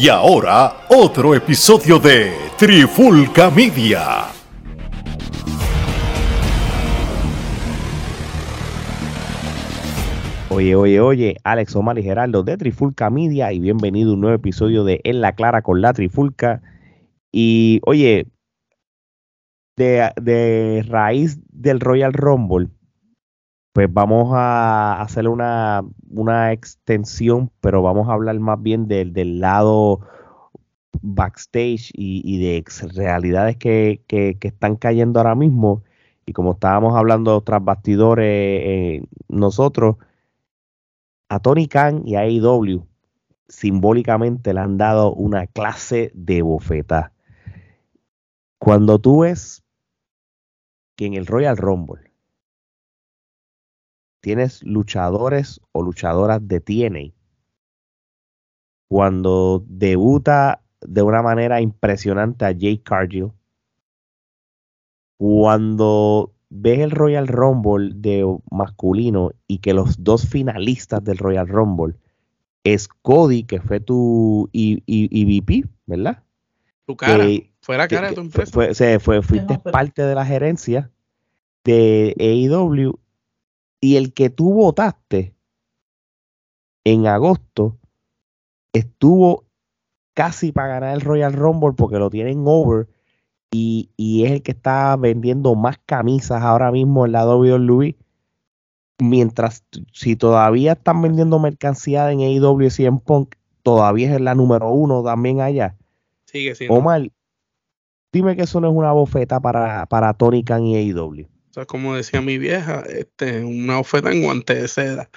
Y ahora, otro episodio de Trifulca Media. Oye, oye, oye, Alex Omar y Geraldo de Trifulca Media y bienvenido a un nuevo episodio de En la Clara con la Trifulca. Y oye, de, de raíz del Royal Rumble, pues vamos a hacer una, una extensión, pero vamos a hablar más bien del, del lado backstage y, y de realidades que, que, que, están cayendo ahora mismo. Y como estábamos hablando tras bastidores eh, nosotros, a Tony Khan y a AEW simbólicamente le han dado una clase de bofeta. Cuando tú ves que en el Royal Rumble tienes luchadores o luchadoras de TNA. Cuando debuta de una manera impresionante a Jake Cargill. Cuando ves el Royal Rumble de masculino y que los dos finalistas del Royal Rumble es Cody, que fue tu EVP, ¿verdad? Tu cara, que, fue la cara de tu empresa. Fue, fue, fuiste parte de la gerencia de AEW y el que tú votaste en agosto estuvo casi para ganar el Royal Rumble porque lo tienen over y, y, es el que está vendiendo más camisas ahora mismo en la WWE. Mientras si todavía están vendiendo mercancía en AEW y en Punk, todavía es la número uno también allá. Sigue siendo. Omar, dime que eso no es una bofeta para, para Tony Khan y AEW. O sea, como decía mi vieja, este, una oferta en guante de seda.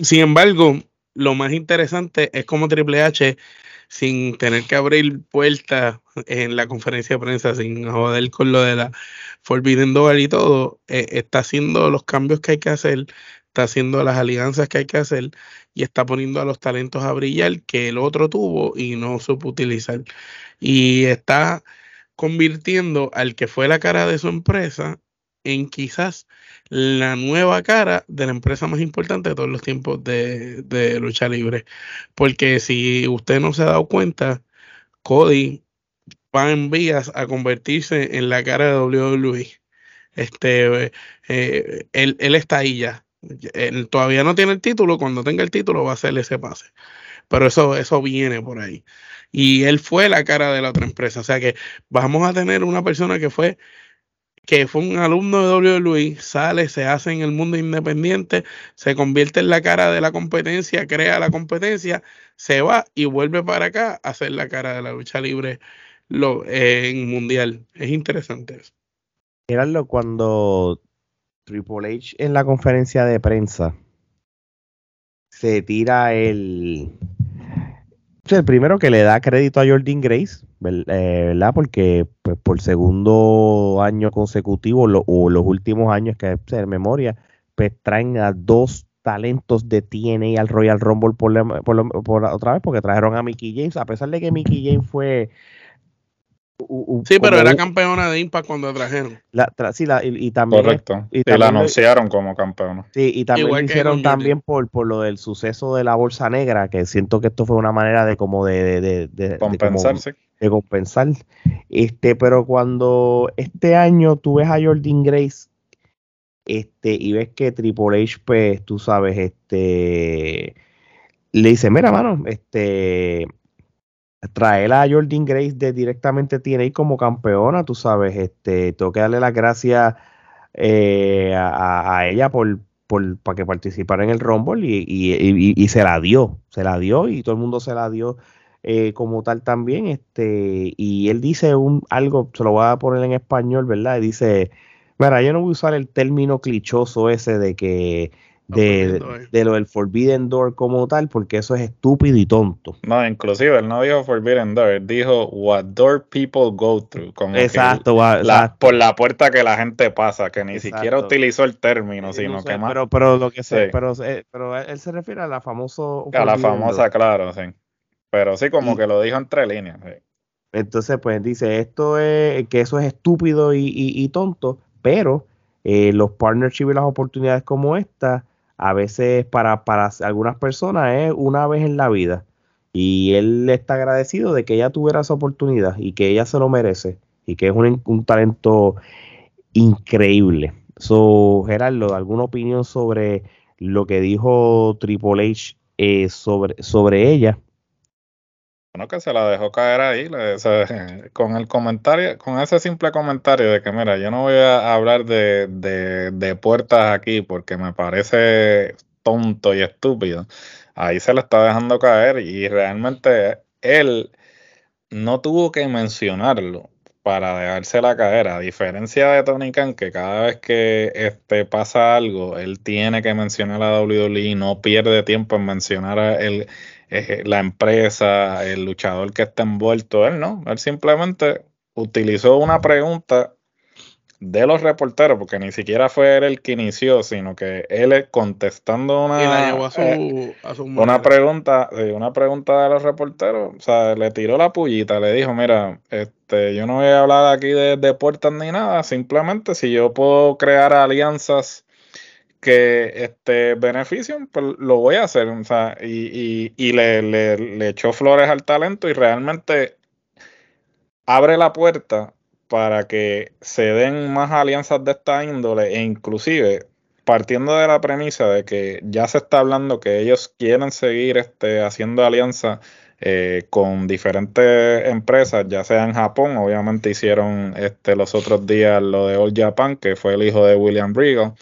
Sin embargo, lo más interesante es como Triple H, sin tener que abrir puertas en la conferencia de prensa, sin joder con lo de la Forbidden Door y todo, eh, está haciendo los cambios que hay que hacer, está haciendo las alianzas que hay que hacer y está poniendo a los talentos a brillar que el otro tuvo y no supo utilizar. Y está convirtiendo al que fue la cara de su empresa en quizás la nueva cara de la empresa más importante de todos los tiempos de, lucha libre. Porque si usted no se ha dado cuenta, Cody va en vías a convertirse en la cara de WWE. Este, eh, él, él, está ahí ya. Él todavía no tiene el título. Cuando tenga el título va a hacer ese pase. Pero eso, eso viene por ahí y él fue la cara de la otra empresa. O sea que vamos a tener una persona que fue que fue un alumno de WWE, sale, se hace en el mundo independiente, se convierte en la cara de la competencia, crea la competencia, se va y vuelve para acá a ser la cara de la lucha libre lo, eh, en mundial. Es interesante eso. Míralo cuando Triple H en la conferencia de prensa se tira el, el primero que le da crédito a Jordan Grace, eh, ¿verdad? Porque pues, por segundo año consecutivo o los últimos años que en memoria, pues traen a dos talentos de TNA al Royal Rumble por, por, otra vez, porque trajeron a Mickey James, a pesar de que Mickey James fue sí, pero era campeona de Impact cuando trajeron. La, sí, la, y, también. Correcto. Y, la anunciaron como campeona. Sí, y también lo hicieron también por, por lo del suceso de la bolsa negra, que siento que esto fue una manera de como de, de, de, compensarse. De, compensar. Este, pero cuando este año tú ves a Jordan Grace este, y ves que Triple H, pues, tú sabes, este le dice, mira, mano, este, traer a Jordan Grace de directamente tiene como campeona, tú sabes, este, tengo que darle las gracias eh, a, ella por, por para que participara en el Rumble y, y, y, se la dio, se la dio y todo el mundo se la dio eh, como tal también, este, y él dice un algo, se lo voy a poner en español, ¿verdad? dice, mira, yo no voy a usar el término clichoso ese de que de, de, lo del Forbidden Door como tal, porque eso es estúpido y tonto. No, inclusive él no dijo Forbidden Door, dijo What Door People Go Through. Como exacto, por la puerta que la gente pasa, que ni siquiera utilizó el término, sino que más. Pero, pero lo que sé, pero, eh, pero él se refiere a la famoso. A la famosa, claro, sí. Pero sí, como que lo dijo entre líneas. Entonces, pues dice, esto es, que eso es estúpido y, y, tonto, pero eh, los partnerships y las oportunidades como esta a veces para, para algunas personas es una vez en la vida. Y él está agradecido de que ella tuviera esa oportunidad y que ella se lo merece y que es un, talento increíble. So, Gerardo, ¿alguna opinión sobre lo que dijo Triple H eh, sobre, sobre ella? Bueno, que se la dejó caer ahí, con el comentario, con ese simple comentario de que, mira, yo no voy a hablar de, de puertas aquí porque me parece tonto y estúpido. Ahí se la está dejando caer y realmente él no tuvo que mencionarlo para dejársela caer, a diferencia de Tony Khan, que cada vez que este, pasa algo, él tiene que mencionar a WWE, no pierde tiempo en mencionar a el, eh, la empresa, el luchador que está envuelto, él no, él simplemente utilizó una pregunta de los reporteros, porque ni siquiera fue él el que inició, sino que él contestando una, eh, una pregunta, una pregunta de los reporteros, o sea, le tiró la pullita, le dijo, mira, este, yo no voy a hablar aquí de, de puertas ni nada, simplemente si yo puedo crear alianzas que este beneficien, pues lo voy a hacer, o sea, y, y, y le, le, le echó flores al talento y realmente abre la puerta para que se den más alianzas de esta índole e inclusive partiendo de la premisa de que ya se está hablando que ellos quieren seguir este, haciendo alianzas eh, con diferentes empresas, ya sea en Japón, obviamente hicieron este, los otros días lo de All Japan, que fue el hijo de William Regal,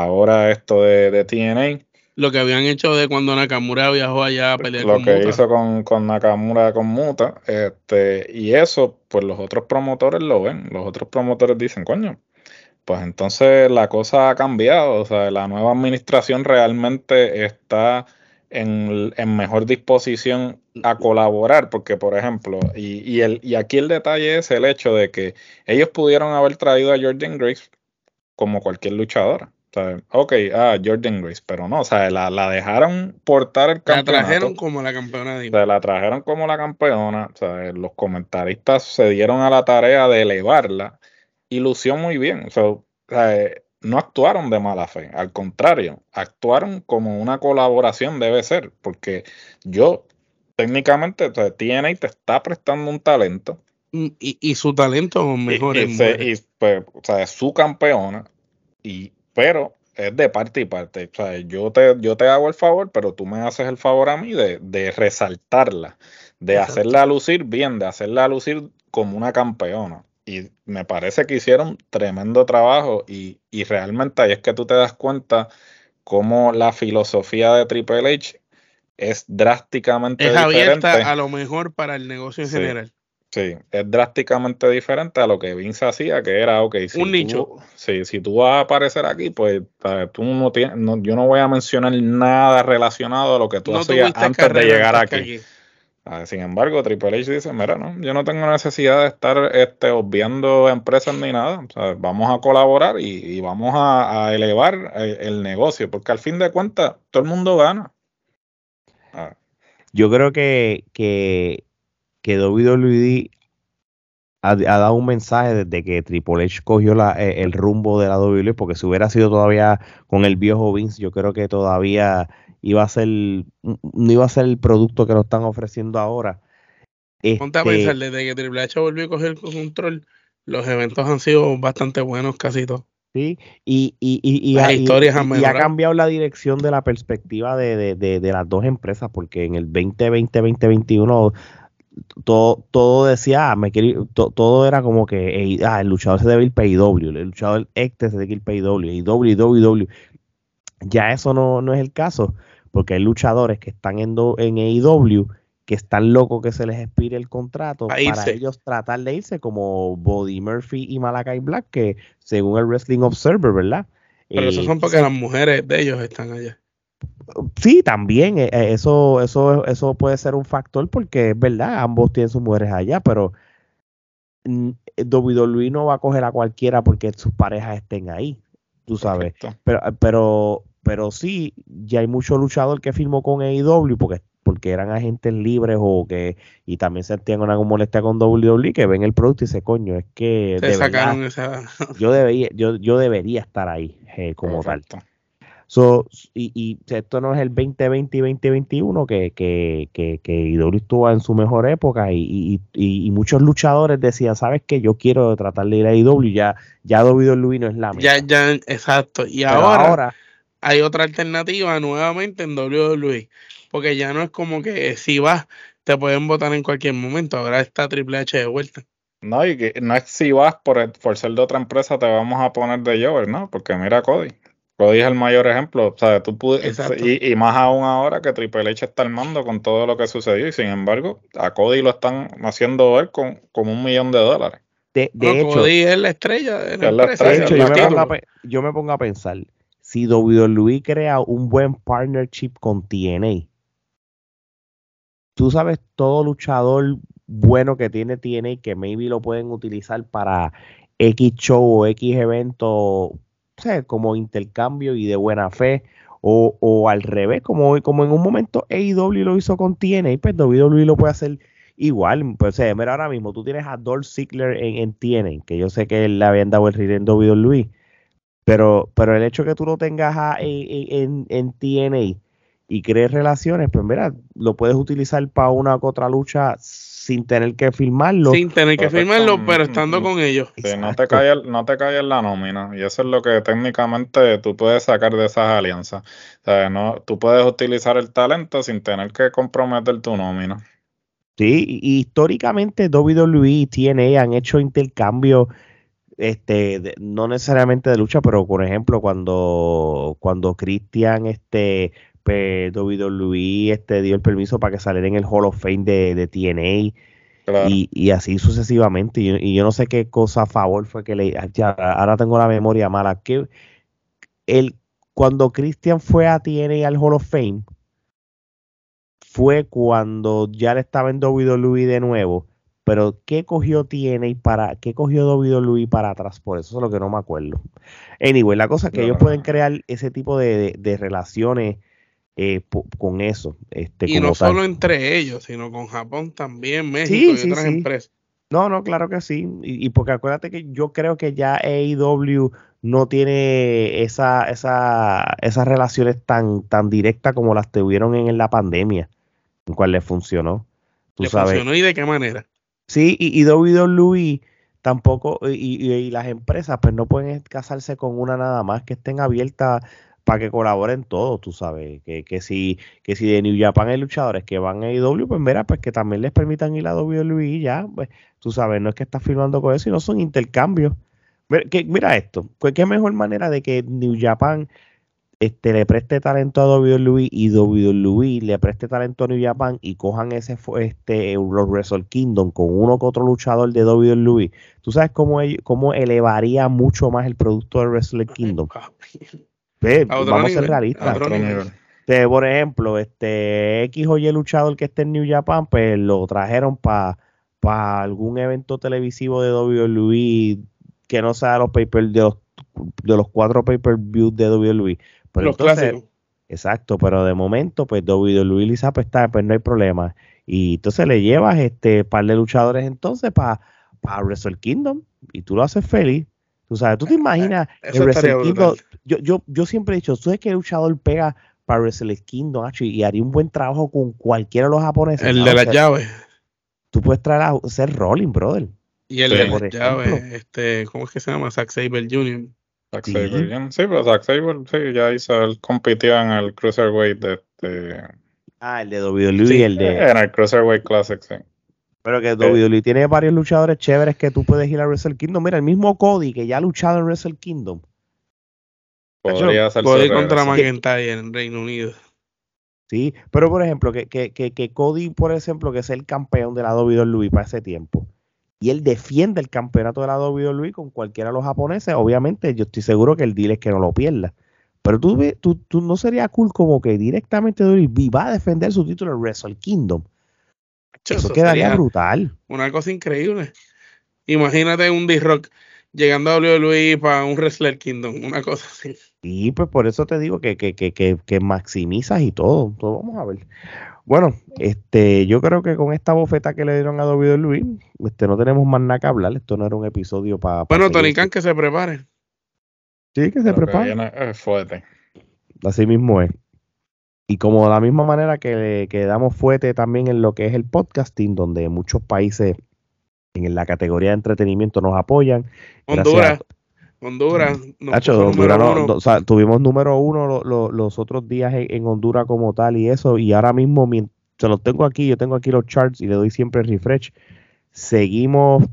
ahora esto de, de TNA lo que habían hecho de cuando Nakamura viajó allá a pelear lo que hizo con, con, Nakamura con Muta este y eso pues los otros promotores lo ven. Los otros promotores dicen coño pues entonces la cosa ha cambiado. O sea la nueva administración realmente está en, en mejor disposición a colaborar porque por ejemplo y, y, el, y aquí el detalle es el hecho de que ellos pudieron haber traído a Jordan Grace como cualquier luchadora ok, ah, Jordan Grace, pero no, o sea, la, la dejaron portar el campeonato. La trajeron como la campeona. De la trajeron como la campeona, o sea, los comentaristas se dieron a la tarea de elevarla y lució muy bien, o sea, no actuaron de mala fe, al contrario, actuaron como una colaboración debe ser, porque yo técnicamente, o sea, TNA te está prestando un talento. Mm, y, y su talento mejor. Y, y, pues, o sea, es su campeona y pero es de parte y parte. O sea, yo te, yo te hago el favor, pero tú me haces el favor a mí de, de resaltarla, de hacerla lucir bien, de hacerla lucir como una campeona. Y me parece que hicieron tremendo trabajo y, y realmente ahí es que tú te das cuenta cómo la filosofía de Triple H es drásticamente es abierta a lo mejor para el negocio en general. Sí, es drásticamente diferente a lo que Vince hacía, que era, ok, si, un nicho. Tú, sí, si tú vas a aparecer aquí, pues tú no tienes, no, yo no voy a mencionar nada relacionado a lo que tú hacías antes de llegar aquí. Ah, sin embargo, Triple H dice, mira, no, yo no tengo necesidad de estar este, obviando empresas ni nada, vamos a colaborar y, vamos a, elevar el, el, negocio, porque al fin de cuentas todo el mundo gana. Ah. Yo creo que, que que WWE ha, dado un mensaje desde que Triple H cogió eh, el rumbo de la WWE, porque si hubiera sido todavía con el viejo Vince, yo creo que todavía iba a ser, no iba a ser el producto que nos están ofreciendo ahora. Ponte a este pensar, desde que Triple H volvió a coger el control, los eventos han sido bastante buenos casi todos. Sí, y, y, y, Las historias han y, ha cambiado la dirección de la perspectiva de, de, de, las dos empresas, porque en el 2020-2021 todo, todo decía, ah, me todo era como que ah, el luchador se debe ir para IW, el luchador este se debe ir para IW, IW, IW, Ya eso no, no es el caso, porque hay luchadores que están en, en AEW que están locos que se les expire el contrato para ellos tratar de irse como Body Murphy y Malakai Black, que según el Wrestling Observer, ¿verdad? Pero eso son porque las mujeres de ellos están allá. Sí, también, eh, eh, eso, eso, eso puede ser un factor porque es verdad, ambos tienen sus mujeres allá, pero WWE no va a coger a cualquiera porque sus parejas estén ahí, tú sabes. Pero, pero, pero sí, ya hay mucho luchador que firmó con AEW porque, porque eran agentes libres o que, y también sentían una molestia con WWE que ven el producto y dicen, coño, es que sacaron esa... yo debería, yo, yo debería estar ahí eh, como tal. So, y, y esto no es el 2020 y 2021 que, que, que, que IW estuvo en su mejor época y, y, y, muchos luchadores decían, ¿sabes qué? Yo quiero tratar de ir a IW, ya, ya WWE no es la misma. Ya, ya, exacto. Y ahora, ahora, hay otra alternativa nuevamente en WWE, porque ya no es como que si vas, te pueden votar en cualquier momento, ahora está Triple H de vuelta. No, y que no es si vas por, por ser de otra empresa, te vamos a poner de Jover, ¿no? Porque mira Cody. Cody es el mayor ejemplo. O sea, tú y, y, más aún ahora que Triple H está al mando con todo lo que sucedió. Y sin embargo, a Cody lo están haciendo ver con, un millón de dólares. De, hecho, Cody es la estrella. De, hecho, yo me, pongo a, yo me, pongo a, pensar: si WWE crea un buen partnership con TNA, tú sabes todo luchador bueno que tiene TNA que maybe lo pueden utilizar para X show o X evento como intercambio y de buena fe, o, al revés, como, como en un momento AEW lo hizo con TNA, pues WWE lo puede hacer igual. Pues, mira, ahora mismo tú tienes a Dolph Ziggler en, en TNA, que yo sé que él le habían dado el rir en WWE, pero, pero el hecho que tú lo tengas en, en, TNA y crees relaciones, pues mira, lo puedes utilizar para una u otra lucha sin tener que firmarlo. Sin tener que firmarlo, pero estando con ellos. no te cae no te cae la nómina. Y eso es lo que técnicamente tú puedes sacar de esas alianzas. O sea, no, tú puedes utilizar el talento sin tener que comprometer tu nómina. Sí, y históricamente WWE y TNA han hecho intercambios este no necesariamente de lucha, pero por ejemplo cuando cuando Christian este pues WWE este, dio el permiso para que saliera en el Hall of Fame de, de TNA. Y, así sucesivamente. Y, yo no sé qué cosa a favor fue que le. ahora tengo la memoria mala. Que el, cuando Christian fue a TNA al Hall of Fame, fue cuando ya le estaba en WWE de nuevo. Pero ¿qué cogió TNA para, qué cogió WWE para atrás? Por eso es lo que no me acuerdo. Anyway, la cosa es que ellos pueden crear ese tipo de, de relaciones eh, con eso. Este, y no solo entre ellos, sino con Japón también, México y otras empresas. No, no, claro que sí. Y, porque acuérdate que yo creo que ya AEW no tiene esa, esa, esas relaciones tan, tan directas como las tuvieron en, la pandemia, en cual le funcionó. ¿Le funcionó y de qué manera? Sí, y, y WWE tampoco, y, y, las empresas pues no pueden casarse con una nada más, que estén abiertas para que colaboren todos, tú sabes, que, que, si, que si de New Japan hay luchadores que van a IW, pues mira, pues que también les permitan ir a WWE y ya, pues, tú sabes, no es que estás firmando con eso, sino son intercambios. Mira, que, mira esto, qué mejor manera de que New Japan este, le preste talento a WWE y WWE le preste talento a New Japan y cojan ese este los Wrestle Kingdom con uno que otro luchador de WWE. Tú sabes cómo, cómo elevaría mucho más el producto de Wrestle Kingdom vamos a ser realistas. por ejemplo, este X o Y luchador que esté en New Japan, pues lo trajeron para algún evento televisivo de WWE que no sea los paper de los, de los cuatro pay per view de WWE. Pero los clásicos. Exacto, pero de momento, pues WWE Lisa pues, está, pues no hay problema. Y entonces le llevas este par de luchadores entonces para para Wrestle Kingdom y tú lo haces feliz. Tú sabes, tú te imaginas el Wrestle Kingdom, yo, yo, yo siempre he dicho, tú sabes que el luchador pega para Wrestle Kingdom y haría un buen trabajo con cualquiera de los japoneses. El de las llaves. Tú puedes traer a ser Rolling, brother. Y el de las llaves, este, ¿cómo es que se llama? Zack Saber Jr. Zack sí. Saber Jr. Sí, pero Zack Saber, sí, ya hizo, él compitió en el Cruiserweight de, este Ah, el de WWE, y el de... En el Cruiserweight Classic, sí. Pero que WWE tiene varios luchadores chéveres que tú puedes ir a Wrestle Kingdom. Mira, el mismo Cody que ya ha luchado en Wrestle Kingdom Podría ser Cody contra McIntyre en Reino Unido. Sí, pero por ejemplo, que, que, que, Cody, por ejemplo, que es el campeón de la WWE para ese tiempo, y él defiende el campeonato de la WWE con cualquiera de los japoneses, obviamente yo estoy seguro que el deal es que no lo pierda. Pero tú, tú, tú no sería cool como que directamente WWE va a defender su título en Wrestle Kingdom. Eso, quedaría brutal. Una cosa increíble. Imagínate un D-Rock llegando a WWE para un Wrestler Kingdom, una cosa así. Y pues por eso te digo que, que, que, que, maximizas y todo. todo. Vamos a ver. Bueno, este, yo creo que con esta bofeta que le dieron a WWE, este, no tenemos más nada que hablar. Esto no era un episodio para. bueno, Tony Khan, que se prepare. Sí, que se prepare. Es fuerte. así mismo es. Y como de la misma manera que, que damos fuerte también en lo que es el podcasting, donde muchos países en la categoría de entretenimiento nos apoyan. Honduras. Honduras. tuvimos número uno los otros días en, Honduras como tal y eso, y ahora mismo se los tengo aquí, yo tengo aquí los charts y le doy siempre refresh. Seguimos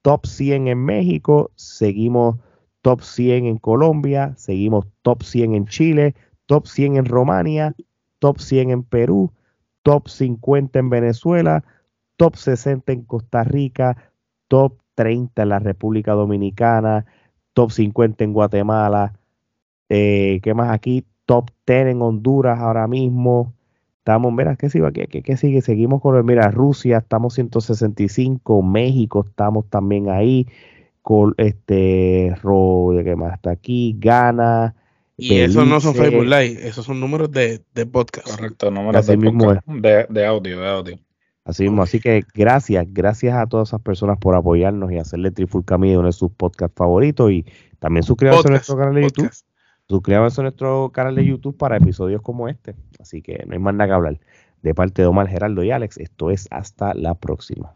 top 100 en México, seguimos top 100 en Colombia, seguimos top 100 en Chile, top 100 en Romania, top 100 en Perú, top 50 en Venezuela, top 60 en Costa Rica, top 30 en la República Dominicana, top 50 en Guatemala, eh, ¿qué más aquí? Top 10 en Honduras ahora mismo. Estamos, mira, ¿qué sigue? ¿Qué, qué, sigue? Seguimos con, mira, Rusia, estamos 165, México, estamos también ahí, con este, ro, ¿qué más está aquí? Ghana. Y esos no son Facebook Live, esos son números de, de podcast. Correcto, números de, de, de audio, de audio. Así mismo, así que gracias, gracias a todas esas personas por apoyarnos y hacerle Trifulca Media uno de sus podcasts favoritos y también suscríbanse a nuestro canal de YouTube. Suscríbanse a nuestro canal de YouTube para episodios como este. Así que no hay más nada que hablar. De parte de Omar, Geraldo y Alex, esto es hasta la próxima.